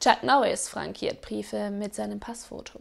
Chuck Norris frankiert Briefe mit seinem Passfoto.